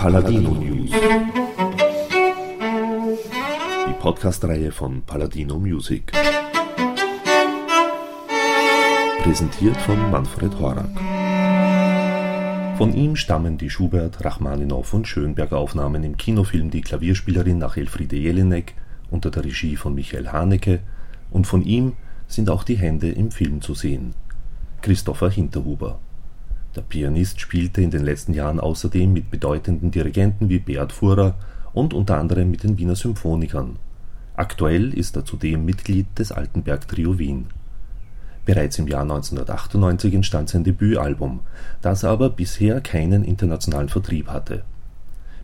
Paladino News. Die Podcast-Reihe von Paladino Music. Präsentiert von Manfred Horak. Von ihm stammen die Schubert, Rachmaninow und Schönberg-Aufnahmen im Kinofilm Die Klavierspielerin nach Elfriede Jelinek unter der Regie von Michael Haneke und von ihm sind auch die Hände im Film zu sehen. Christopher Hinterhuber. Der Pianist spielte in den letzten Jahren außerdem mit bedeutenden Dirigenten wie Beat Furrer und unter anderem mit den Wiener Symphonikern. Aktuell ist er zudem Mitglied des Altenberg Trio Wien. Bereits im Jahr 1998 entstand sein Debütalbum, das aber bisher keinen internationalen Vertrieb hatte.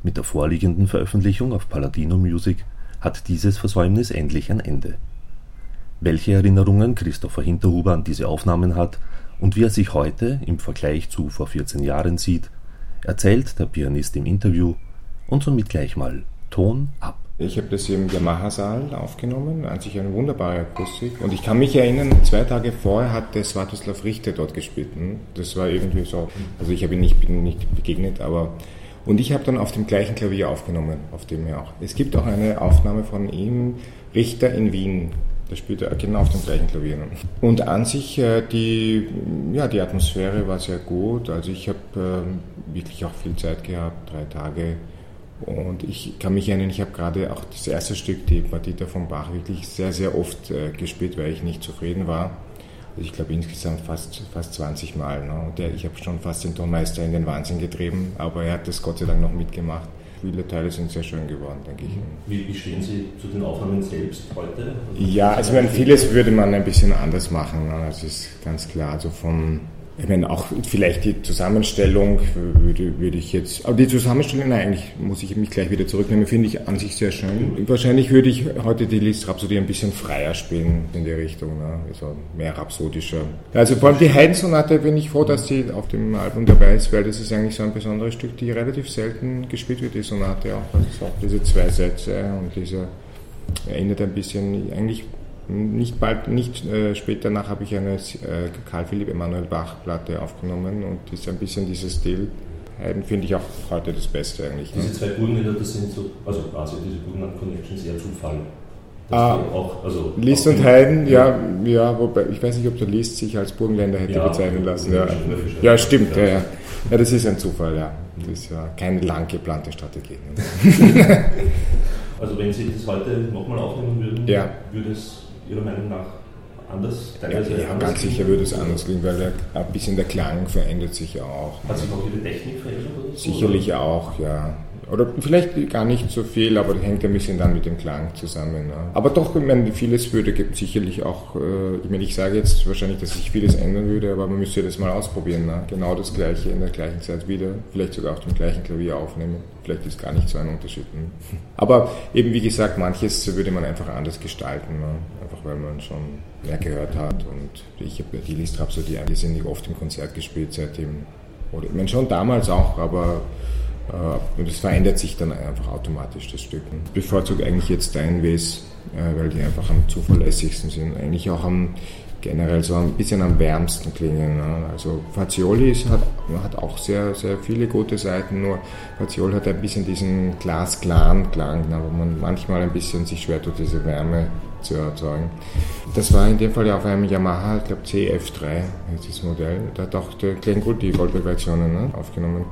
Mit der vorliegenden Veröffentlichung auf Paladino Music hat dieses Versäumnis endlich ein Ende. Welche Erinnerungen Christopher Hinterhuber an diese Aufnahmen hat und wie er sich heute im Vergleich zu vor 14 Jahren sieht, erzählt der Pianist im Interview und somit gleich mal Ton ab. Ich habe das im Yamaha-Saal aufgenommen, an sich eine wunderbare Akustik. Und ich kann mich erinnern, zwei Tage vorher hat der Svatoslav Richter dort gespielt. Hm? Das war irgendwie so, also ich habe ihn nicht, bin nicht begegnet, aber und ich habe dann auf dem gleichen Klavier aufgenommen, auf dem er auch. Es gibt auch eine Aufnahme von ihm, Richter in Wien, da spielt er genau auf dem gleichen Klavier. Und an sich, äh, die, ja, die Atmosphäre war sehr gut. Also ich habe äh, wirklich auch viel Zeit gehabt, drei Tage. Und ich kann mich erinnern, ich habe gerade auch das erste Stück, die Partita von Bach, wirklich sehr, sehr oft äh, gespielt, weil ich nicht zufrieden war. Also ich glaube insgesamt fast, fast 20 Mal. Ne? Der, ich habe schon fast den Tonmeister in den Wahnsinn getrieben, aber er hat das Gott sei Dank noch mitgemacht viele Teile sind sehr schön geworden, denke ich. Wie, wie stehen Sie zu den Aufnahmen selbst heute? Also ja, also meine, vieles würde man ein bisschen anders machen, ne? das ist ganz klar. Also vom ich meine, auch vielleicht die Zusammenstellung würde, würde ich jetzt, aber die Zusammenstellung, nein, eigentlich muss ich mich gleich wieder zurücknehmen, finde ich an sich sehr schön. Wahrscheinlich würde ich heute die Liszt Rhapsodie ein bisschen freier spielen in die Richtung, ne? also mehr rhapsodischer. Also vor allem die Haydn-Sonate bin ich froh, dass sie auf dem Album dabei ist, weil das ist eigentlich so ein besonderes Stück, die relativ selten gespielt wird, die Sonate auch. Also auch diese zwei Sätze und diese erinnert ein bisschen eigentlich nicht bald, nicht äh, später nach habe ich eine äh, Karl Philipp Emanuel Bach Platte aufgenommen und das ist ein bisschen dieses Stil. Haydn finde ich auch heute das Beste eigentlich. Ne? Diese zwei Burgenländer, das sind so, also quasi diese Burgenland Connections eher Zufall. Ah, auch, also Liszt und Haydn, ja, ja, wobei, ich weiß nicht, ob der Liszt sich als Burgenländer hätte ja, bezeichnen lassen. Ja, ja stimmt, ja, ja. ja, das ist ein Zufall, ja. Das ist ja keine lang geplante Strategie. Ne? also wenn Sie das heute nochmal aufnehmen würden, ja. würde es Ihrer Meinung nach anders? Ja, ja ganz sicher würde es anders klingen, weil der, ein bisschen der Klang verändert sich auch. Hat sich auch Ihre Technik verändert? Sicherlich oder? auch, ja. Oder vielleicht gar nicht so viel, aber das hängt ein bisschen dann mit dem Klang zusammen. Ne? Aber doch, ich meine, vieles würde sicherlich auch, äh, ich meine, ich sage jetzt wahrscheinlich, dass sich vieles ändern würde, aber man müsste das mal ausprobieren. Ne? Genau das Gleiche in der gleichen Zeit wieder, vielleicht sogar auf dem gleichen Klavier aufnehmen. Vielleicht ist gar nicht so ein Unterschied. Ne? Aber eben, wie gesagt, manches würde man einfach anders gestalten, ne? Weil man schon mehr gehört hat. Und ich habe die List Rhapsody, die sind nicht oft im Konzert gespielt seitdem. Oder, ich meine, schon damals auch, aber äh, es verändert sich dann einfach automatisch, das Stück. Ich bevorzuge eigentlich jetzt Steinways, äh, weil die einfach am zuverlässigsten sind. Eigentlich auch am generell so ein bisschen am wärmsten klingen. Ne? Also Fazioli ist, hat, hat auch sehr, sehr viele gute Seiten, nur Fazioli hat ein bisschen diesen glasklaren Klang, ne? wo man manchmal ein bisschen sich schwer tut, diese Wärme zu erzeugen. Das war in dem Fall ja auf einem Yamaha, ich glaube CF3 heißt das Modell, da hat auch der Glenn Gould die Goldberg-Versionen ne? aufgenommen.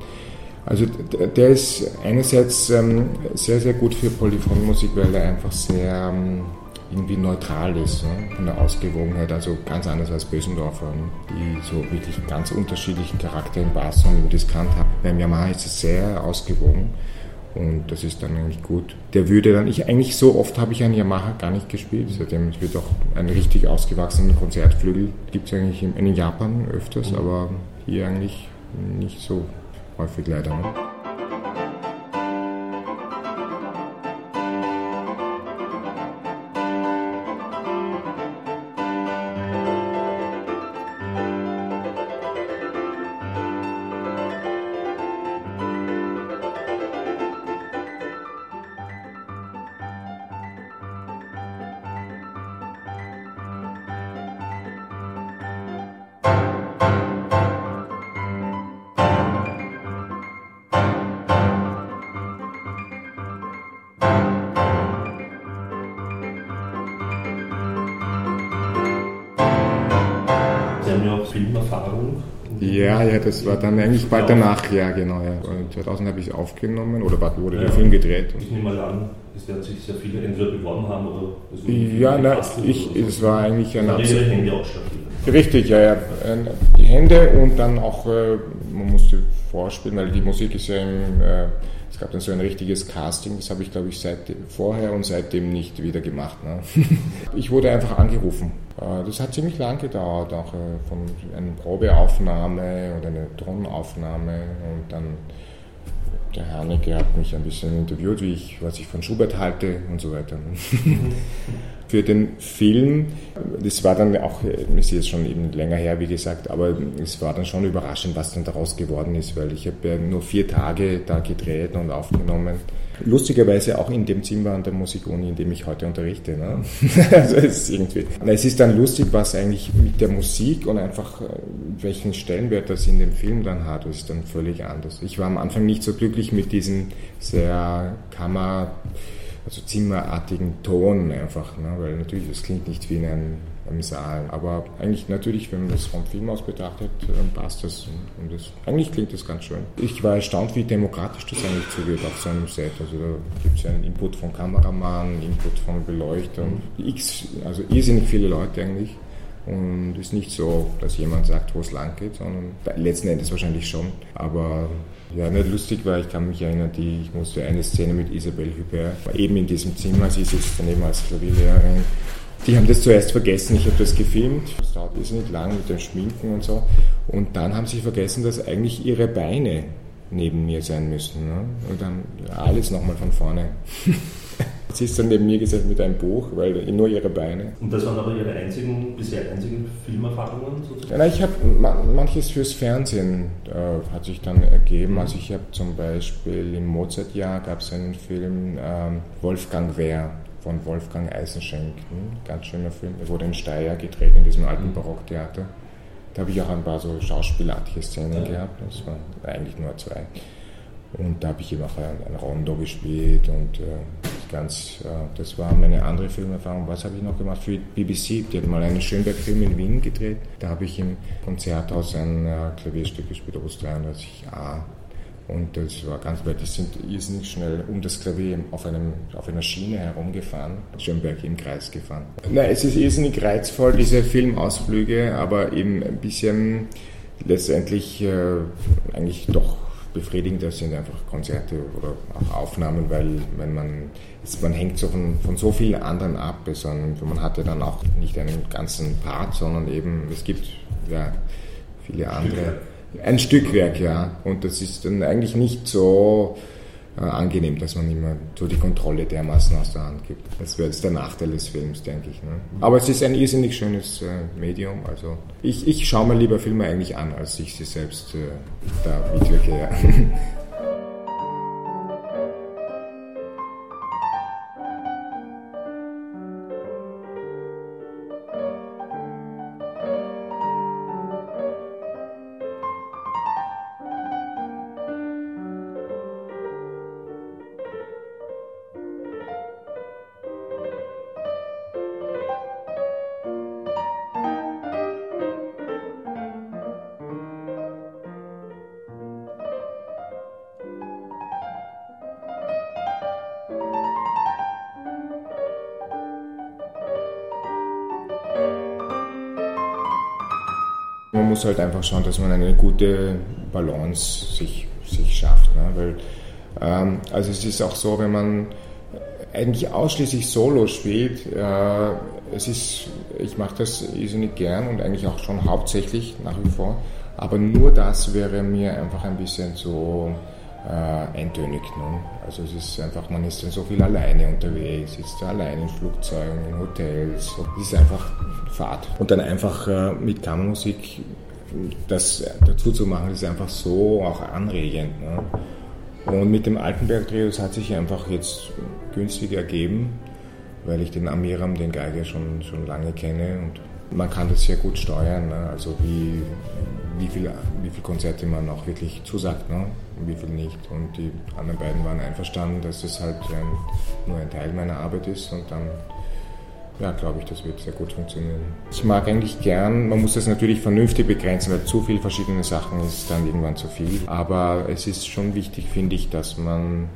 Also der ist einerseits ähm, sehr, sehr gut für Polyphonmusik, weil er einfach sehr ähm, irgendwie neutral ist, ne? von der Ausgewogenheit, also ganz anders als Bösendorfer, ne? die so wirklich ganz unterschiedlichen Charakter im Bass und im Diskant haben. Beim Yamaha ist es sehr ausgewogen und das ist dann eigentlich gut. Der würde dann, ich eigentlich so oft habe ich einen Yamaha gar nicht gespielt, seitdem es wird auch einen richtig ausgewachsenen Konzertflügel, gibt es eigentlich in, in Japan öfters, mhm. aber hier eigentlich nicht so häufig leider. Ne? Filmerfahrung? Ja, ja, das war dann eigentlich bald danach, ja, genau. Ja. 2000 habe ich es aufgenommen oder wurde ja, der Film gedreht. Ich nehme mal an, es werden sich sehr viele entweder beworben haben oder. Ja, na, ich, es war eigentlich ein. Ihre Hände auch Richtig, ja, ja. Die Hände und dann auch, äh, man musste vorspielen, weil die Musik ist ja im. Äh, es gab dann so ein richtiges Casting, das habe ich glaube ich seit vorher und seitdem nicht wieder gemacht. Ne? ich wurde einfach angerufen. Äh, das hat ziemlich lang gedauert, auch von einer Probeaufnahme oder einer Tonaufnahme und dann der Haneke hat mich ein bisschen interviewt, wie ich, was ich von Schubert halte und so weiter. Für den Film, das war dann auch, es ist schon eben länger her, wie gesagt, aber es war dann schon überraschend, was dann daraus geworden ist, weil ich habe ja nur vier Tage da gedreht und aufgenommen Lustigerweise auch in dem Zimmer an der Musikuni, in dem ich heute unterrichte. Ne? also es, ist irgendwie, es ist dann lustig, was eigentlich mit der Musik und einfach äh, welchen Stellenwert das in dem Film dann hat, ist dann völlig anders. Ich war am Anfang nicht so glücklich mit diesem sehr Kammer, also zimmerartigen Ton einfach, ne? weil natürlich, das klingt nicht wie in einem Saal. Aber eigentlich natürlich, wenn man das vom Film aus betrachtet, passt das. Und das, eigentlich klingt das ganz schön. Ich war erstaunt, wie demokratisch das eigentlich zugeht auf so einem Set. Also da gibt es ja einen Input vom Kameramann, Input von Beleuchter, x, also irrsinnig viele Leute eigentlich. Und es ist nicht so, dass jemand sagt, wo es lang geht, sondern letzten Endes wahrscheinlich schon. Aber ja, nicht lustig war, ich kann mich erinnern, die, ich musste eine Szene mit Isabelle Hubert, eben in diesem Zimmer, sie sitzt daneben als Klavierlehrerin die haben das zuerst vergessen, ich habe das gefilmt, es dauert nicht lang mit dem Schminken und so. Und dann haben sie vergessen, dass eigentlich ihre Beine neben mir sein müssen. Ne? Und dann alles nochmal von vorne. Sie ist dann neben mir gesessen mit einem Buch, weil nur ihre Beine. Und das waren aber Ihre einzigen, bisher einzigen Filmerfahrungen sozusagen? Ja, ich habe manches fürs Fernsehen äh, hat sich dann ergeben. Also ich habe zum Beispiel im Mozart-Jahr gab es einen Film ähm, Wolfgang Wehr von Wolfgang Eisenschenk. Ganz schöner Film. Er wurde in Steyr gedreht, in diesem alten mhm. Barocktheater. Da habe ich auch ein paar so schauspielartige Szenen ja. gehabt. Das waren eigentlich nur zwei. Und da habe ich eben auch ein, ein Rondo gespielt und äh, ganz, äh, das war meine andere Filmerfahrung. Was habe ich noch gemacht für BBC? Die hat mal einen Schönberg-Film in Wien gedreht. Da habe ich im Konzerthaus ein äh, Klavierstück gespielt, Opus 33a. Und das war ganz weit, die sind irrsinnig schnell um das Klavier auf, einem, auf einer Schiene herumgefahren, Schönberg im Kreis gefahren. Nein, es ist irrsinnig reizvoll, diese Filmausflüge, aber eben ein bisschen letztendlich äh, eigentlich doch befriedigender sind einfach Konzerte oder auch Aufnahmen, weil wenn man, man hängt so von, von so vielen anderen ab, sondern man hat ja dann auch nicht einen ganzen Part, sondern eben, es gibt ja viele andere. Ein Stückwerk, ja. Und das ist dann eigentlich nicht so äh, angenehm, dass man immer so die Kontrolle dermaßen aus der Hand gibt. Das wäre jetzt der Nachteil des Films, denke ich. Ne? Aber es ist ein irrsinnig schönes äh, Medium. Also ich, ich schaue mir lieber Filme eigentlich an, als ich sie selbst äh, da mitwirke. Ja. muss halt einfach schauen, dass man eine gute Balance sich, sich schafft. Ne? Weil, ähm, also es ist auch so, wenn man eigentlich ausschließlich Solo spielt, äh, es ist, ich mache das irrsinnig gern und eigentlich auch schon hauptsächlich nach wie vor, aber nur das wäre mir einfach ein bisschen zu äh, eintönig. Ne? Also es ist einfach, man ist dann so viel alleine unterwegs, ist allein in Flugzeugen, in Hotels. Es ist einfach Fahrt. Und dann einfach äh, mit Kammermusik das dazu zu machen, ist einfach so auch anregend. Ne? Und mit dem Altenberg-Trio, das hat sich einfach jetzt günstig ergeben, weil ich den Amiram, den Geiger, schon, schon lange kenne und man kann das sehr gut steuern, ne? also wie, wie viele wie viel Konzerte man auch wirklich zusagt ne? und wie viel nicht. Und die anderen beiden waren einverstanden, dass das halt ein, nur ein Teil meiner Arbeit ist und dann ja, glaube ich, das wird sehr gut funktionieren. Ich mag eigentlich gern, man muss das natürlich vernünftig begrenzen, weil zu viel verschiedene Sachen ist dann irgendwann zu viel. Aber es ist schon wichtig, finde ich, dass man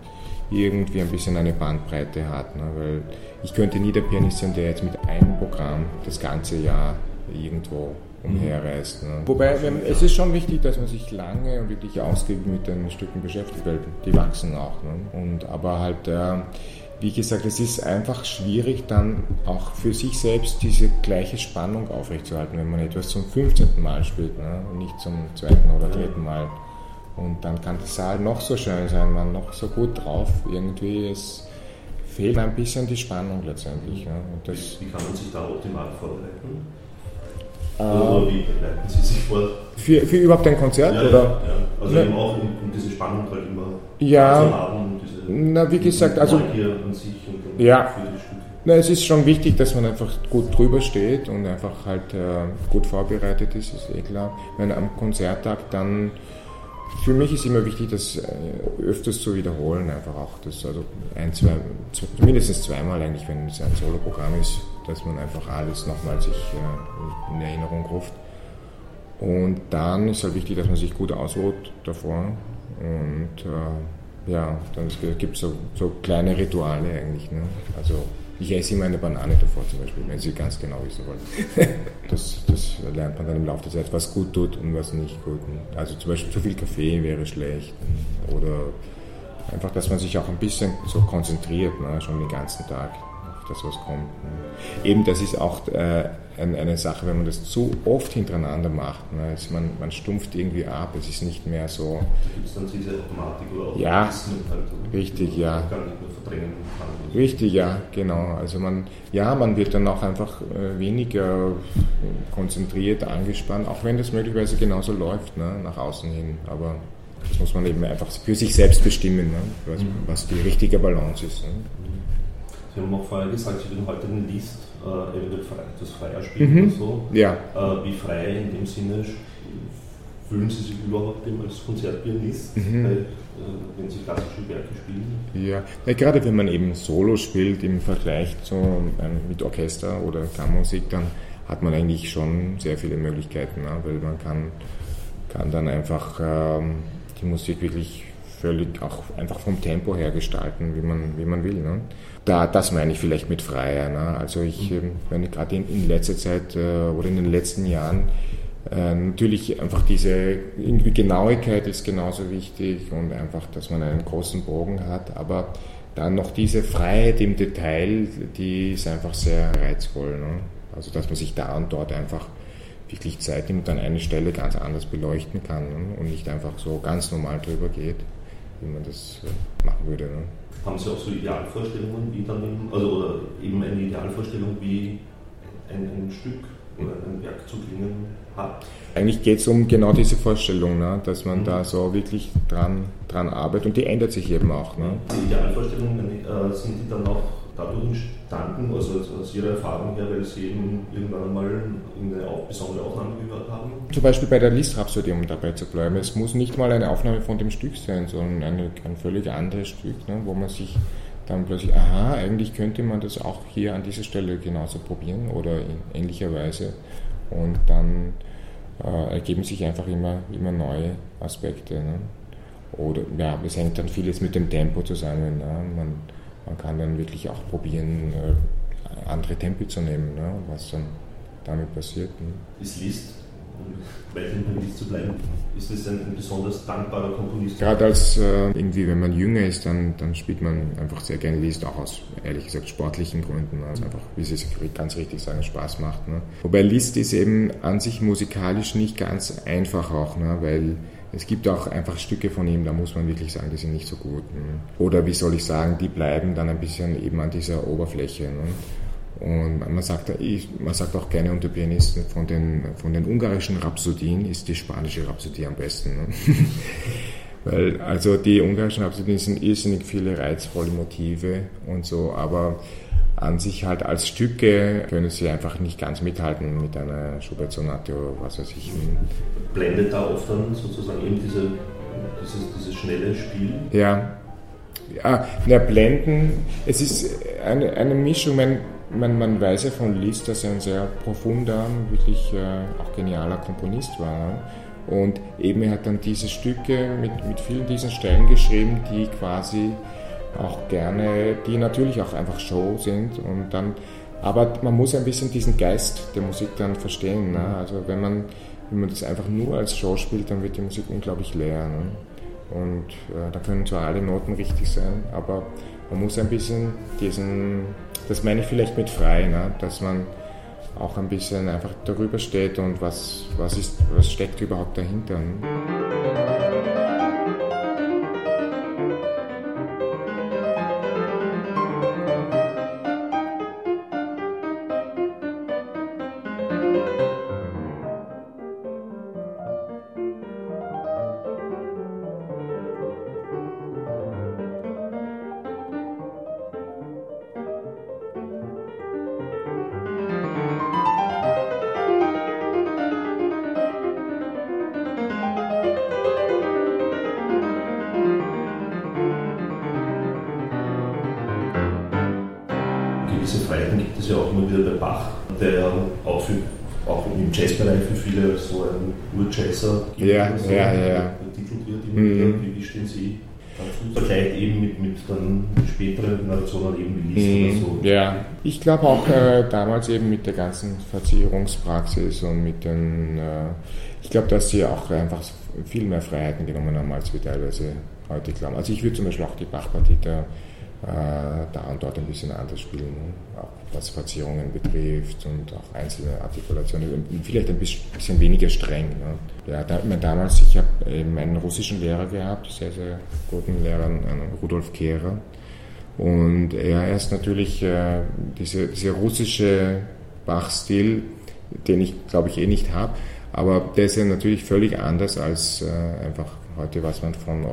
irgendwie ein bisschen eine Bandbreite hat. Ne? Weil ich könnte nie der Pianist sein, der jetzt mit einem Programm das ganze Jahr irgendwo umherreist. Ne? Wobei es ist schon wichtig, dass man sich lange und wirklich ausgiebig mit den Stücken beschäftigt, weil die wachsen auch. Ne? Und, aber halt, äh, wie gesagt, es ist einfach schwierig, dann auch für sich selbst diese gleiche Spannung aufrechtzuerhalten, wenn man etwas zum 15. Mal spielt ne? und nicht zum zweiten oder dritten Mal. Und dann kann der Saal noch so schön sein, man noch so gut drauf. Irgendwie es fehlt ein bisschen die Spannung letztendlich. Ne? wie, kann man sich da optimal vorbereiten? Oder wie bereiten Sie sich vor? Für, für überhaupt ein Konzert? Ja, oder? Ja, also ja. eben auch um, um, diese Spannung halt immer ja, zu haben, na, wie gesagt, also, ja, na, es ist schon wichtig, dass man einfach gut drüber steht und einfach halt äh, gut vorbereitet ist, ist eh klar. Wenn am Konzerttag dann für mich ist immer wichtig, das äh, öfters zu wiederholen, einfach auch das, also ein, zwei, mindestens zweimal eigentlich, wenn es ein Soloprogramm ist, dass man einfach alles nochmal sich äh, in Erinnerung ruft. Und dann ist halt wichtig, dass man sich gut ausruht davor. Und äh, ja, dann gibt es so, so, kleine Rituale eigentlich. Ne? Also ich esse immer eine Banane davor zum Beispiel, wenn Sie ganz genau wissen wollen. das, das lernt man dann im Laufe der Zeit, was gut tut und was nicht gut. Also zum Beispiel zu viel Kaffee wäre schlecht. Oder einfach, dass man sich auch ein bisschen so konzentriert, ne? schon den ganzen Tag das, was kommt. Eben, das ist auch äh, eine Sache, wenn man das zu oft hintereinander macht. Ne, ist man, man stumpft irgendwie ab, es ist nicht mehr so. Gibt es dann diese Automatik oder auch ja, halt, richtig, ja. Gar nicht mehr verdrängen kann. Richtig, ja, genau. Also man, ja, man wird dann auch einfach äh, weniger konzentriert, angespannt, auch wenn das möglicherweise genauso läuft, ne, nach außen hin. Aber das muss man eben einfach für sich selbst bestimmen, ne, was, mhm. was, die richtige Balance ist. Ne. Sie haben auch vorher gesagt, Sie würden heute den List äh, eventuell frei, das freier spielen mhm. oder so. Ja. Äh, wie frei in dem Sinne fühlen Sie sich überhaupt als Konzertpianist, mhm. bei, äh, wenn Sie klassische Werke spielen? Ja. ja, gerade wenn man eben Solo spielt im Vergleich zu, ähm, mit Orchester oder Kammermusik, dann hat man eigentlich schon sehr viele Möglichkeiten, ne? weil man kann, kann dann einfach ähm, die Musik wirklich völlig auch einfach vom Tempo her gestalten, wie man, wie man will. Ne? Da, das meine ich vielleicht mit Freier. Ne? Also ich, mhm. wenn ich gerade in, in, letzter Zeit äh, oder in den letzten Jahren äh, natürlich einfach diese irgendwie Genauigkeit ist genauso wichtig und einfach, dass man einen großen Bogen hat, aber dann noch diese Freiheit im Detail, die ist einfach sehr reizvoll. Ne? Also dass man sich da und dort einfach wirklich Zeit nimmt, dann eine Stelle ganz anders beleuchten kann ne? und nicht einfach so ganz normal drüber geht wie man das äh, machen würde. Ne? Haben Sie auch so Idealvorstellungen, wie dann, also oder eben eine Idealvorstellung, wie ein, ein Stück oder ein Werk zu klingen hat? Eigentlich geht es um genau diese Vorstellung, ne? dass man mhm. da so wirklich dran, dran arbeitet und die ändert sich eben auch. Ne? Die Idealvorstellungen äh, sind die dann auch dadurch entstanden, also aus Ihrer Erfahrung her, weil Sie eben irgendwann einmal eine besondere Aufnahme gehört haben? Zum Beispiel bei der Liszt-Rhapsodie, um dabei zu bleiben. Es muss nicht mal eine Aufnahme von dem Stück sein, sondern eine, ein völlig anderes Stück, ne, wo man sich dann plötzlich, aha, eigentlich könnte man das auch hier an dieser Stelle genauso probieren oder in ähnlicher Weise. Und dann äh, ergeben sich einfach immer, immer neue Aspekte. Ne? Oder ja, es hängt dann vieles mit dem Tempo zusammen. Ne? Man, man kann dann wirklich auch probieren, äh, andere Tempi zu nehmen, ne? was dann damit passiert. Ne? Ist Liszt, um weiterhin beim Liszt zu bleiben, ist das ein, ein besonders dankbarer Komponist? Gerade als äh, irgendwie, wenn man jünger ist, dann, dann spielt man einfach sehr gerne Liszt, auch aus, ehrlich gesagt, sportlichen Gründen. Also einfach, wie Sie es ganz richtig sagen, Spaß macht. Ne? Wobei Liszt ist eben an sich musikalisch nicht ganz einfach auch, ne? weil es gibt auch einfach Stücke von ihm, da muss man wirklich sagen, die sind nicht so gut. Oder wie soll ich sagen, die bleiben dann ein bisschen eben an dieser Oberfläche. Ne? Und man sagt, man sagt auch gerne unter Pianisten, von den, von den ungarischen Rhapsodien ist die spanische Rhapsodie am besten. Ne? Weil, also die ungarischen Rhapsodien sind irrsinnig viele reizvolle Motive und so, aber an sich halt als Stücke können sie einfach nicht ganz mithalten mit einer Schubert-Sonate oder was weiß ich. Blendet da oft dann sozusagen eben diese, dieses, dieses schnelle Spiel? Ja. Ja, na, Blenden, es ist eine, eine Mischung, mein, man, man weiß ja von Liszt, dass er ein sehr profunder, wirklich äh, auch genialer Komponist war. Und eben er hat dann diese Stücke mit, mit vielen diesen Stellen geschrieben, die quasi auch gerne, die natürlich auch einfach Show sind und dann, aber man muss ein bisschen diesen Geist der Musik dann verstehen. Ne? Also wenn man, wenn man das einfach nur als Show spielt, dann wird die Musik unglaublich leer. Ne? Und äh, da können zwar alle Noten richtig sein, aber man muss ein bisschen diesen, das meine ich vielleicht mit frei, ne? dass man auch ein bisschen einfach darüber steht und was, was, ist, was steckt überhaupt dahinter. Ne? Gewisse Freiheiten gibt es ja auch immer wieder bei Bach, der ja auch, für, auch im Jazzbereich für viele so ein Urjazzer. Ja, so, ja, ja, ja. Betitelt wird. Mhm. Wie, wie stehen Sie dazu? Vergleicht eben mit, mit dann späteren Generationen eben wie Liszt oder so. Mhm. Ja, ich glaube auch äh, damals eben mit der ganzen Verzierungspraxis und mit den, äh, ich glaube, dass sie auch einfach viel mehr Freiheiten genommen haben, als wir teilweise heute glauben. Also ich würde zum Beispiel auch die Bach-Partie da, da und dort ein bisschen anders spielen, ne? auch was Verzierungen betrifft und auch einzelne Artikulationen, vielleicht ein bisschen, weniger streng. Ne? Ja, da, damals, ich habe eben einen russischen Lehrer gehabt, sehr, sehr guten Lehrer, einen Rudolf Kehrer. Und er ist natürlich äh, diese, dieser russisische Bach-Stil, den ich glaube ich eh nicht habe, aber der ist ja natürlich völlig anders als äh, einfach heute, was man von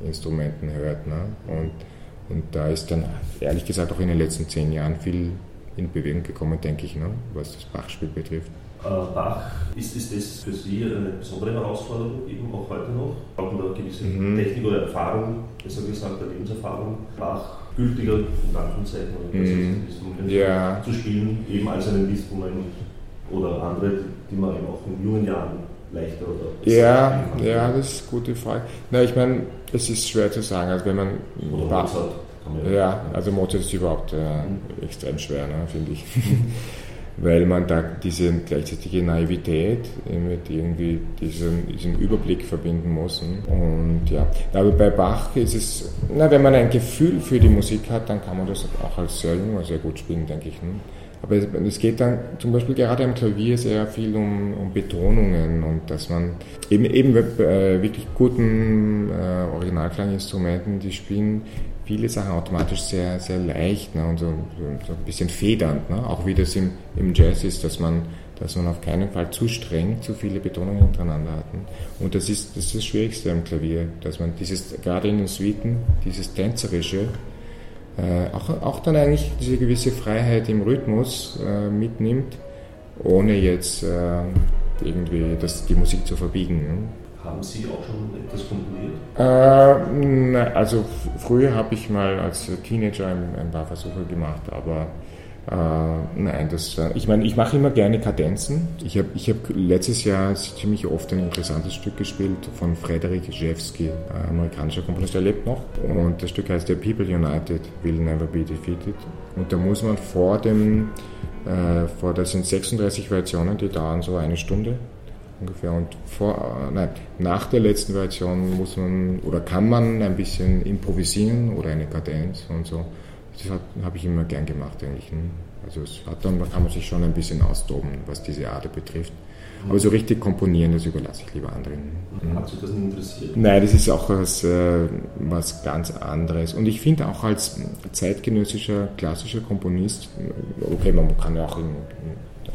Originalklanginstrumenten hört. Ne? Und, und da ist dann ehrlich gesagt auch in den letzten zehn Jahren viel in Bewegung gekommen, denke ich, ne? was das Bachspiel betrifft. Äh, Bach, ist, ist das für Sie eine besondere Herausforderung, eben auch heute noch? Braucht man da gewisse Mhm. Technik oder Erfahrung, besser gesagt, eine Lebenserfahrung, Bach gültiger, in Anführungszeichen, oder Mhm. Instrument Ja. zu spielen, eben als wo man oder andere, die man eben auch in jungen Jahren leichter oder Ja, ja, das ist eine gute Frage. Na, ich meine, es ist schwer zu sagen, also wenn man Oder Mozart. man Ja, also Mozart ist überhaupt äh, extrem schwer, ne, finde ich. Weil man da diese gleichzeitige Naivität mit irgendwie diesen, diesen Überblick verbinden muss. Und ja, aber bei Bach ist es, na, wenn man ein Gefühl für die Musik hat, dann kann man das auch als sehr junger sehr gut spielen, denke ich. Ne. Aber es, geht dann zum Beispiel gerade am Klavier sehr viel um, um Betonungen und dass man eben, eben bei wirklich guten äh, Originalklanginstrumenten, die spielen viele Sachen automatisch sehr, sehr leicht ne, und so, so, ein bisschen federnd. Ne? Auch wie das im, im Jazz ist, dass man, dass man auf keinen Fall zu streng zu viele Betonungen hintereinander hat. ne. Und das ist, das ist das Schwierigste am Klavier, dass man dieses, gerade in den Suiten, dieses Tänzerische, äh, auch, auch dann eigentlich diese gewisse Freiheit im Rhythmus äh, mitnimmt, ohne jetzt äh, irgendwie das, die Musik zu verbiegen. Ne? Haben Sie auch schon etwas komponiert? Äh, na, also f- früher habe ich mal als Teenager ein, ein paar Versuche gemacht, aber äh, nein, das, äh, ich meine, ich mache immer gerne Kadenzen. Ich habe ich hab letztes Jahr ziemlich oft ein interessantes Stück gespielt von Frederik Jewski, amerikanischer Komponist, der lebt noch. Und das Stück heißt The People United Will Never Be Defeated. Und da muss man vor dem, äh, vor, das sind 36 Variationen, die dauern so eine Stunde ungefähr. Und vor, äh, nein, nach der letzten Variation muss man oder kann man ein bisschen improvisieren oder eine Kadenz und so. Das habe ich immer gern gemacht eigentlich. ne. Also es hat dann da kann man sich schon ein bisschen austoben, was diese Art betrifft. Aber so richtig komponieren, das überlasse ich lieber anderen. Mhm. Hat Sie das nicht interessiert? Nein, das ist auch was, äh, was ganz anderes. Und ich finde auch als zeitgenössischer, klassischer Komponist, okay, man kann ja auch in,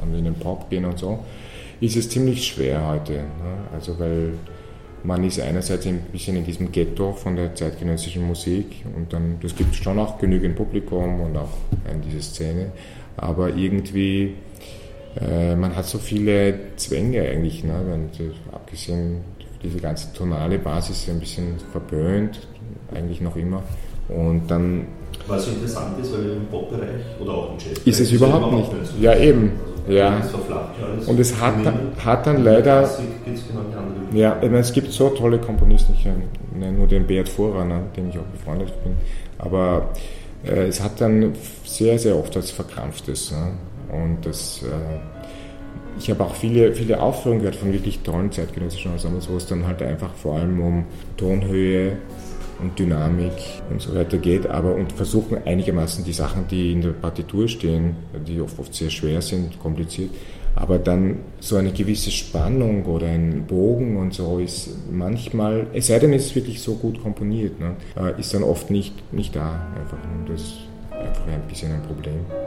in, in den Pop gehen und so, ist es ziemlich schwer heute. Ne? Also weil man ist einerseits ein bisschen in diesem Ghetto von der zeitgenössischen Musik und dann, das gibt schon auch genügend Publikum und auch in diese Szene, aber irgendwie äh, man hat so viele Zwänge eigentlich, ne? Wenn, abgesehen diese ganze tonale Basis ist ein bisschen verböhnt, eigentlich noch immer. Und dann was interessant ist, weil im Pop-Bereich oder auch im Jazz. Ist es überhaupt nicht. So ja, eben. Also, ja. Und es hat, hat dann leider. Genau ja, ich meine, es gibt so tolle Komponisten. Ich nenne nur den Beat Vorraner, dem ich auch befreundet bin. Aber äh, es hat dann sehr, sehr oft was Verkrampftes. Ne? Und das. Äh, ich habe auch viele, viele Aufführungen gehört von wirklich tollen zeitgenössischen Ensembles, wo es dann halt einfach vor allem um Tonhöhe, und Dynamik und so weiter geht, aber und versuchen einigermaßen die Sachen, die in der Partitur stehen, die oft, oft sehr schwer sind, kompliziert, aber dann so eine gewisse Spannung oder ein Bogen und so ist manchmal, es sei denn, es ist wirklich so gut komponiert, ne, äh, ist dann oft nicht, nicht da. Einfach. Das ist einfach ein bisschen ein Problem.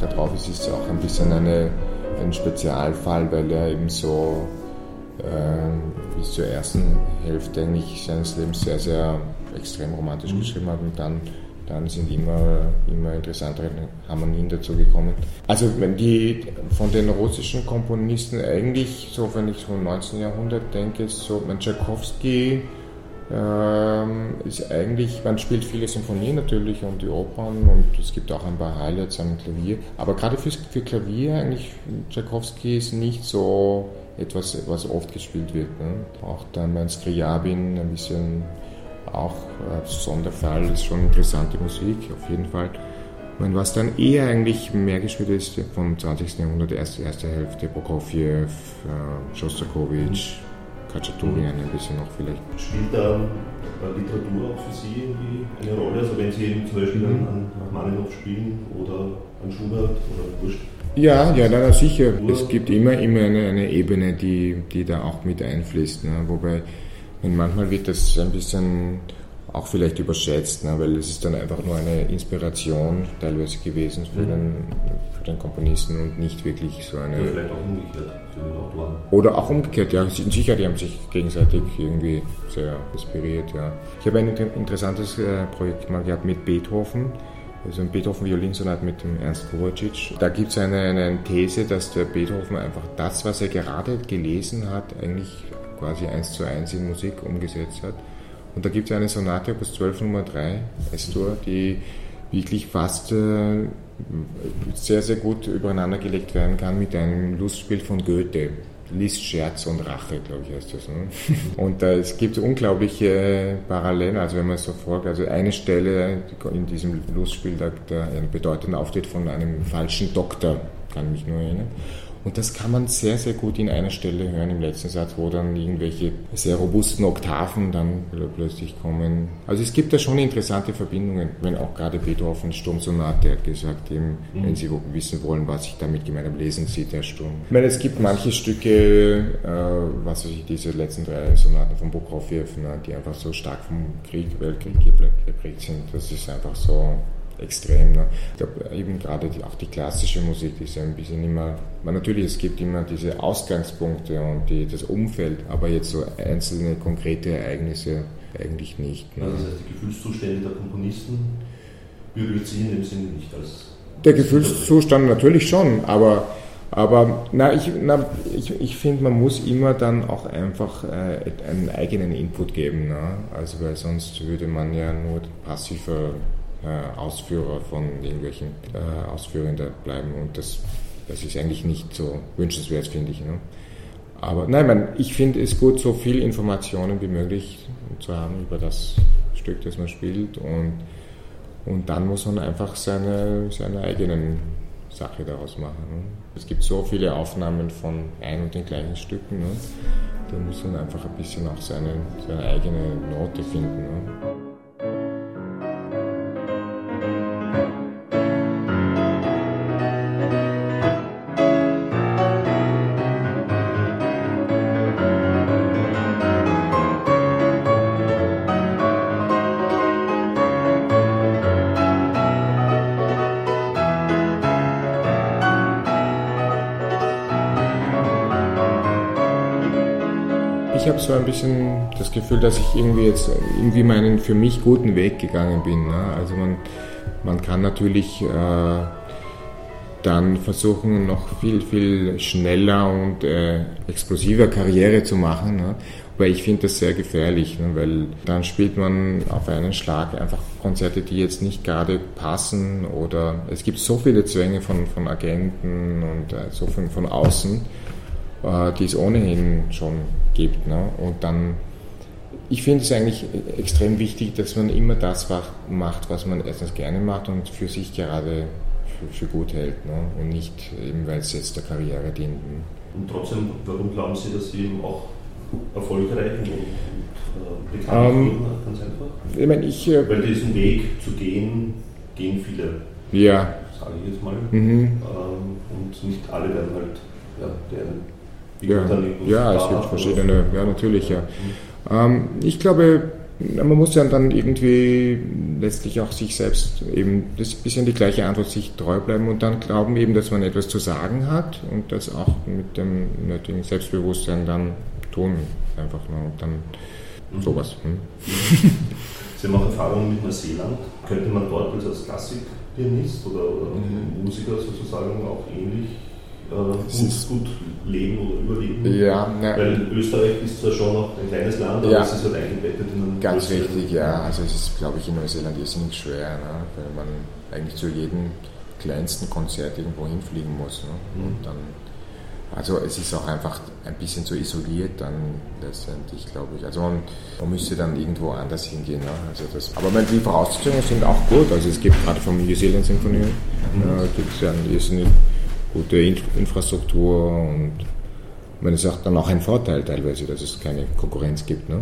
Da drauf ist, ist auch ein bisschen eine, ein Spezialfall, weil er eben so äh, bis zur ersten Hälfte eigentlich seines Lebens sehr, sehr extrem romantisch mhm. geschrieben hat und dann, dann sind immer, immer interessantere Harmonien dazu gekommen. Also wenn die von den russischen Komponisten eigentlich, so wenn ich so im 19. Jahrhundert denke, so Tchaikovsky, ähm, ist eigentlich, man spielt viele Sinfonien natürlich und die Opern und es gibt auch ein paar Highlights am Klavier. Aber gerade für, für Klavier eigentlich, Tchaikovsky ist nicht so etwas, was oft gespielt wird. Ne? Auch dann mein Skriabin ein bisschen auch äh, Sonderfall, ist schon interessante Musik, auf jeden Fall. Und was dann eher eigentlich mehr gespielt ist vom 20. Jahrhundert, erste, erste Hälfte, Prokofjew, äh, Schostakowitsch, Khachaturian ein bisschen noch vielleicht. Spielt da Literatur auch für Sie irgendwie eine Rolle? Also wenn Sie eben zum Beispiel mhm. an Rachmaninoff spielen oder an Schubert oder Wurscht? Ja, ja, na, sicher. Es gibt immer, immer eine, eine Ebene, die, die da auch mit einfließt. Ne? Wobei, manchmal wird das ein bisschen auch vielleicht überschätzt, ne? weil es ist dann einfach nur eine Inspiration teilweise gewesen für, mhm. den, für den Komponisten und nicht wirklich so eine... Oder vielleicht auch umgekehrt für den Autoren. Oder auch umgekehrt, ja. Sicher, die haben sich gegenseitig irgendwie sehr inspiriert, ja. Ich habe ein interessantes äh, Projekt mal gehabt mit Beethoven. Also ein Beethoven-Violinsonaten mit dem Ernst Kovacic. Da gibt es eine, eine These, dass der Beethoven einfach das, was er gerade gelesen hat, eigentlich quasi eins zu eins in Musik umgesetzt hat. Und da gibt es eine Sonate Opus 12 Nummer 3, Estor, die wirklich fast äh, sehr, sehr gut übereinander gelegt werden kann mit einem Lustspiel von Goethe. List, Scherz und Rache, glaube ich, heißt das. Ne? Und äh, es gibt unglaubliche Parallelen, also wenn man so folgt, also eine Stelle in diesem Lustspiel, da, da ein bedeutender Auftritt von einem falschen Doktor, kann ich mich nur erinnern. Und das kann man sehr, sehr gut in einer Stelle hören im letzten Satz, wo dann irgendwelche sehr robusten Oktaven dann plötzlich kommen. Also es gibt da schon interessante Verbindungen, wenn auch gerade Beethoven Sturmsonate hat gesagt, eben, mhm. wenn Sie wissen wollen, was ich damit gemeint habe, lesen Sie der Sturm. Ich meine, es gibt manche Stücke, äh, was weiß ich, diese letzten drei Sonaten von Prokofjew, ne, die einfach so stark vom Krieg, Weltkrieg geprägt sind. Das ist einfach so extrem. Ne? Ich glaube, eben gerade die, auch die klassische Musik ist ein bisschen immer, man, natürlich, es gibt immer diese Ausgangspunkte und die, das Umfeld, aber jetzt so einzelne konkrete Ereignisse eigentlich nicht. Ne? das heißt, die Gefühlszustände der Komponisten berührt Sie in dem Sinne nicht als. Der Gefühlszustand natürlich schon, aber aber na, ich, na, ich, ich finde, man muss immer dann auch einfach äh, einen eigenen Input geben. Ne? Also, weil sonst würde man ja nur passiver Ausführer von irgendwelchen äh, Ausführungen da bleiben und das, das ist eigentlich nicht so wünschenswert, finde ich. Ne? Aber nein, man, ich finde es gut, so viel Informationen wie möglich zu haben über das Stück, das man spielt und, und dann muss man einfach seine, seine eigenen Sache daraus machen. Ne? Es gibt so viele Aufnahmen von ein und den gleichen Stücken. Ne? Da muss man einfach ein bisschen auch seine, seine eigene Note finden. Ne? Ich habe so ein bisschen das Gefühl, dass ich irgendwie jetzt irgendwie meinen für mich guten Weg gegangen bin. Ne? Also man, man kann natürlich äh, dann versuchen, noch viel, viel schneller und äh, explosiver Karriere zu machen. Ne? Weil ich finde das sehr gefährlich, ne? weil dann spielt man auf einen Schlag einfach Konzerte, die jetzt nicht gerade passen oder es gibt so viele Zwänge von, von Agenten und äh, so viel von außen, äh, die es ohnehin schon gibt. Ne? Und dann, ich finde es eigentlich extrem wichtig, dass man immer das macht, was man erstens gerne macht und für sich gerade für, für gut hält ne? und nicht eben, weil es jetzt der Karriere dient. Und trotzdem, warum glauben Sie, dass Sie eben auch erfolgreich und, und äh, bekannt ähm, ganz einfach? Ich meine, ich, äh, weil diesen Weg zu gehen, gehen viele. Ja. Sage ich jetzt mal. Mhm. Ähm, und nicht alle werden halt ja, deren ja, ja es gibt verschiedene, ja natürlich, ja. Ähm, ich glaube, man muss ja dann irgendwie letztlich auch sich selbst eben das bisschen die gleiche Antwort sich treu bleiben und dann glauben eben, dass man etwas zu sagen hat und das auch mit dem nötigen Selbstbewusstsein dann tun einfach nur und dann mhm. sowas. Hm. Sie haben auch Erfahrungen mit Neuseeland. Könnte man dort als Klassikpianist oder, oder mhm. Musiker sozusagen auch ähnlich äh, gut, gut leben oder überleben. Ja, ne, Weil Österreich ist zwar schon noch ein kleines Land, aber ja, es ist halt eingebettet in einen Ganz richtig, ja. Also es ist, glaube ich, in Neuseeland irrsinnig schwer, ne? weil man eigentlich zu jedem kleinsten Konzert irgendwo hinfliegen muss. Ne? Mhm. Und dann, also es ist auch einfach ein bisschen zu isoliert dann letztendlich, glaube ich. Also man, man müsste dann irgendwo anders hingehen. Ne? Also das, aber die Voraussetzungen sind auch gut. Also es gibt gerade vom New Zealand Sinfonie, mhm. äh, gibt es ja irrsinnig gute Infrastruktur und man ist auch dann auch ein Vorteil teilweise, dass es keine Konkurrenz gibt. Ne?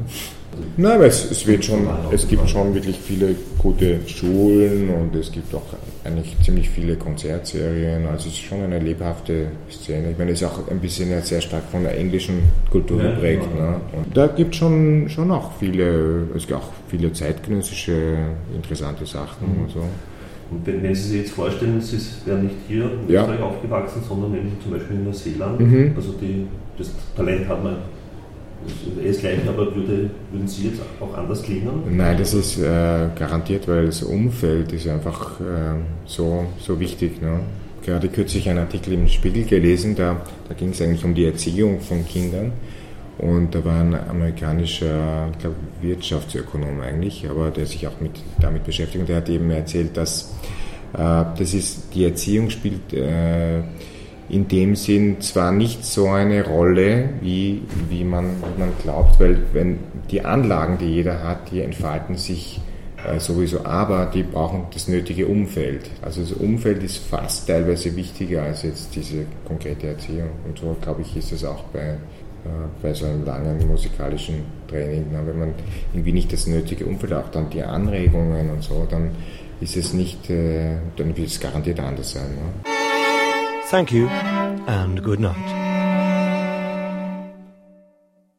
Nein, aber es, es, wird schon, es gibt schon wirklich viele gute Schulen und es gibt auch eigentlich ziemlich viele Konzertserien. Also es ist schon eine lebhafte Szene. Ich meine, es ist auch ein bisschen ja sehr stark von der englischen Kultur geprägt. Ja, ne? Und da gibt es schon, schon auch viele, es gibt auch viele zeitgenössische interessante Sachen mhm. und so. Und wenn, wenn, Sie sich jetzt vorstellen, Sie wären nicht hier in ja. Österreich aufgewachsen, sondern eben zum Beispiel in Neuseeland, mhm. also die, das Talent hat man er ist gleich, aber würde, würden Sie jetzt auch anders klingen? Nein, das ist äh, garantiert, weil das Umfeld ist einfach äh, so, so wichtig. Ne? Gerade kürzlich einen Artikel im Spiegel gelesen, da, da ging es eigentlich um die Erziehung von Kindern. Und da war ein amerikanischer ich glaube, Wirtschaftsökonom eigentlich, aber der sich auch mit, damit beschäftigt und der hat eben erzählt, dass äh, das ist, die Erziehung spielt äh, in dem Sinn zwar nicht so eine Rolle, wie, wie, man, wie man glaubt, weil wenn die Anlagen, die jeder hat, die entfalten sich äh, sowieso, aber die brauchen das nötige Umfeld. Also das Umfeld ist fast teilweise wichtiger als jetzt diese konkrete Erziehung. Und so, glaube ich, ist es auch bei bei so einem langen musikalischen Training. Wenn man irgendwie nicht das nötige Umfeld, auch dann die Anregungen und so, dann ist es nicht, äh, dann wird es garantiert anders sein. Thank you and good night.